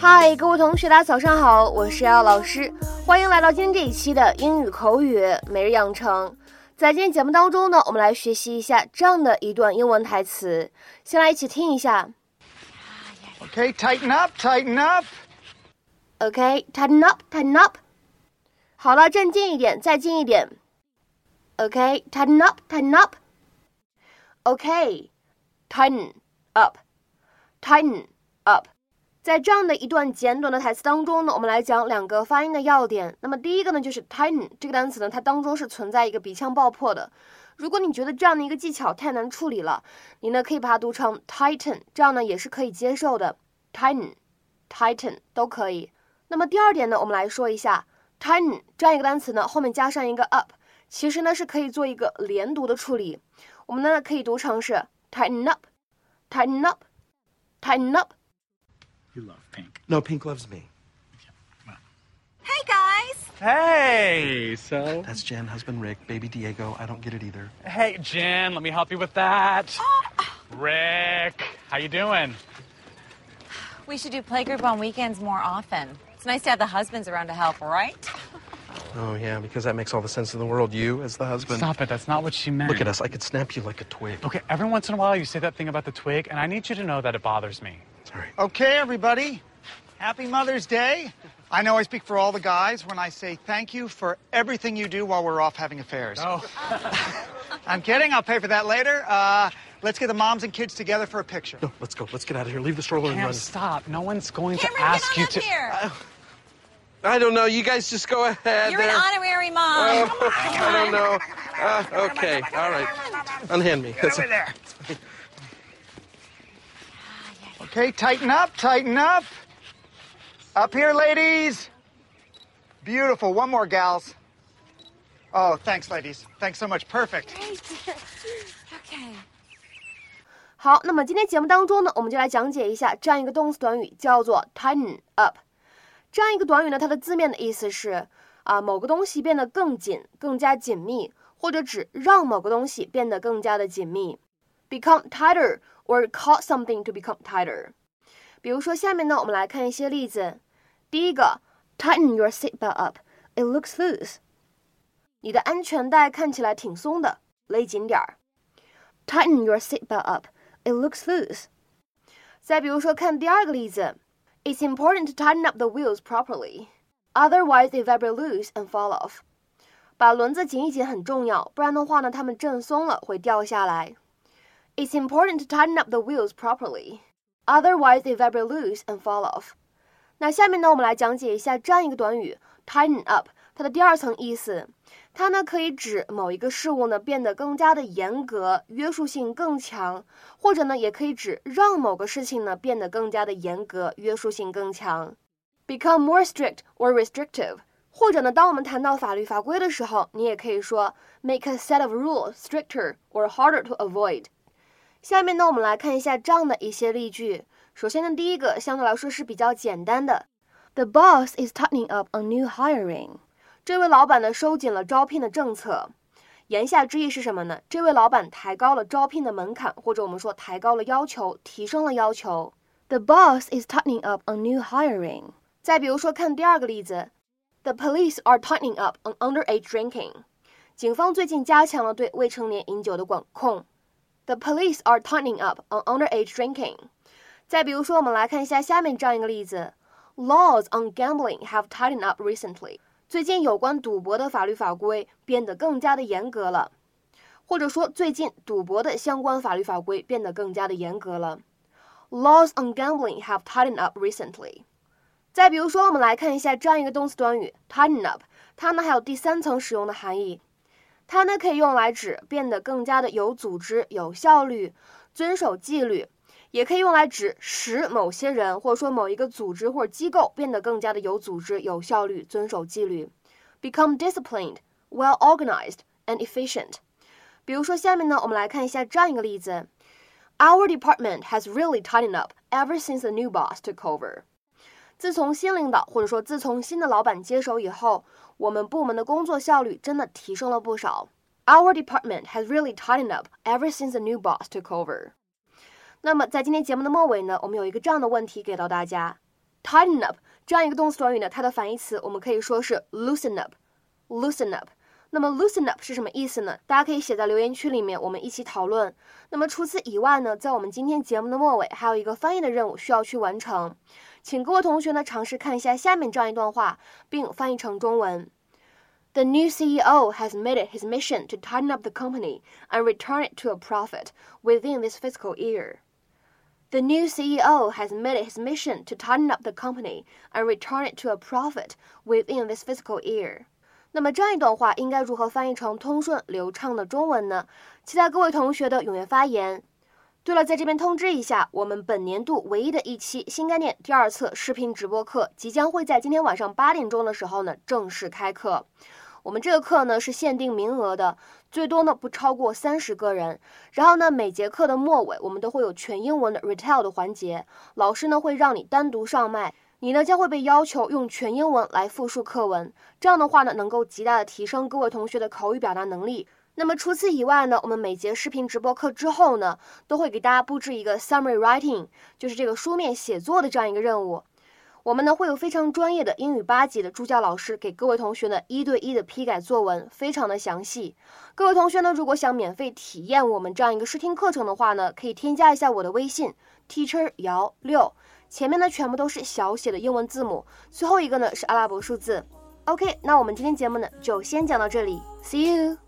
嗨，各位同学，大家早上好，我是姚老师，欢迎来到今天这一期的英语口语每日养成。在今天节目当中呢，我们来学习一下这样的一段英文台词，先来一起听一下。Okay, tighten up, tighten up. Okay, tighten up, tighten up. 好了，站近一点，再近一点。Okay, tighten up, tighten up. Okay, tighten up, tighten up. 在这样的一段简短的台词当中呢，我们来讲两个发音的要点。那么第一个呢，就是 tighten 这个单词呢，它当中是存在一个鼻腔爆破的。如果你觉得这样的一个技巧太难处理了，你呢可以把它读成 tighten，这样呢也是可以接受的。tighten，tighten 都可以。那么第二点呢，我们来说一下 tighten 这样一个单词呢，后面加上一个 up，其实呢是可以做一个连读的处理。我们呢可以读成是 tighten up，tighten up，tighten up。You love pink. No, Pink loves me. Hey guys! Hey, so. That's Jen, husband Rick, baby Diego. I don't get it either. Hey, Jen, let me help you with that. Oh. Rick, how you doing? We should do playgroup on weekends more often. It's nice to have the husbands around to help, right? Oh, yeah, because that makes all the sense in the world. You, as the husband. Stop it. That's not what she meant. Look at us. I could snap you like a twig. Okay, every once in a while you say that thing about the twig, and I need you to know that it bothers me. Sorry. Okay, everybody. Happy Mother's Day. I know I speak for all the guys when I say thank you for everything you do while we're off having affairs. Oh, I'm kidding. I'll pay for that later. Uh, let's get the moms and kids together for a picture. No, let's go. Let's get out of here. Leave the stroller and run. stop. No one's going Cameron, to ask get you on up to. here! I don't know. You guys just go ahead. You're an honorary mom. Oh, I don't know. Uh, okay. All right. Unhand me. Get over there. Okay, tighten up, tighten up. Up here, ladies. Beautiful. One more, gals. Oh, thanks, ladies. Thanks so much. Perfect. okay. 好，那么今天节目当中呢，我们就来讲解一下这样一个动词短语，叫做 tighten up。这样一个短语呢，它的字面的意思是啊，某个东西变得更紧、更加紧密，或者指让某个东西变得更加的紧密。Become tighter or cause something to become tighter。比如说，下面呢，我们来看一些例子。第一个，Tighten your seatbelt up. It looks loose. 你的安全带看起来挺松的，勒紧点儿。Tighten your seatbelt up. It looks loose. 再比如说，看第二个例子，It's important to tighten up the wheels properly, otherwise they vibrate loose and fall off. 把轮子紧一紧很重要，不然的话呢，它们震松了会掉下来。 It's important to tighten up the wheels properly, otherwise they vibrate loose and fall off. 那下面呢，我们来讲解一下这样一个短语 tighten up，它的第二层意思。它呢可以指某一个事物呢变得更加的严格，约束性更强，或者呢也可以指让某个事情呢变得更加的严格，约束性更强。Become more strict or restrictive，或者呢，当我们谈到法律法规的时候，你也可以说 make a set of rules stricter or harder to avoid。下面呢，我们来看一下这样的一些例句。首先呢，第一个相对来说是比较简单的，The boss is tightening up on new hiring。这位老板呢收紧了招聘的政策，言下之意是什么呢？这位老板抬高了招聘的门槛，或者我们说抬高了要求，提升了要求。The boss is tightening up on new hiring。再比如说，看第二个例子，The police are tightening up on underage drinking。警方最近加强了对未成年饮酒的管控。The police are tightening up on underage drinking。再比如说，我们来看一下下面这样一个例子：Laws on gambling have tightened up recently。最近有关赌博的法律法规变得更加的严格了，或者说最近赌博的相关法律法规变得更加的严格了。Laws on gambling have tightened up recently。再比如说，我们来看一下这样一个动词短语 tighten up，它呢还有第三层使用的含义，它呢可以用来指变得更加的有组织、有效率、遵守纪律。也可以用来指使某些人或者说某一个组织或者机构变得更加的有组织、有效率、遵守纪律，become disciplined, well organized and efficient。比如说，下面呢，我们来看一下这样一个例子：Our department has really tightened up ever since the new boss took over。 自从新领导或者说自从新的老板接手以后，我们部门的工作效率真的提升了不少。Our department has really tightened up ever since the new boss took over。那么在今天节目的末尾呢，我们有一个这样的问题给到大家 tighten up 这样一个动词短语呢，它的反义词我们可以说是 loosen up，loosen up。那么 loosen up 是什么意思呢？大家可以写在留言区里面，我们一起讨论。那么除此以外呢，在我们今天节目的末尾，还有一个翻译的任务需要去完成，请各位同学呢尝试看一下下面这样一段话，并翻译成中文。The new CEO has made it his mission to tighten up the company and return it to a profit within this fiscal year. The new CEO has made it his mission to tighten up the company and return it to a profit within this fiscal year. 那么这样一段话应该如何翻译成通顺流畅的中文呢？期待各位同学的踊跃发言。 对了，在这边通知一下，我们本年度唯一的一期新概念第二册视频直播课即将会在今天晚上八点钟的时候呢正式开课。我们这个课呢是限定名额的，最多呢不超过三十个人。然后呢，每节课的末尾我们都会有全英文的 retell 的环节，老师呢会让你单独上麦。你呢将会被要求用全英文来复述课文，这样的话呢，能够极大的提升各位同学的口语表达能力。那么除此以外呢，我们每节视频直播课之后呢，都会给大家布置一个 summary writing，就是这个书面写作的这样一个任务。我们呢会有非常专业的英语八级的助教老师给各位同学呢一对一的批改作文，非常的详细。各位同学呢，如果想免费体验我们这样一个试听课程的话呢，可以添加一下我的微信 teacher 姚六。前面呢全部都是小写的英文字母，最后一个呢是阿拉伯数字。OK，那我们今天节目呢就先讲到这里，See you。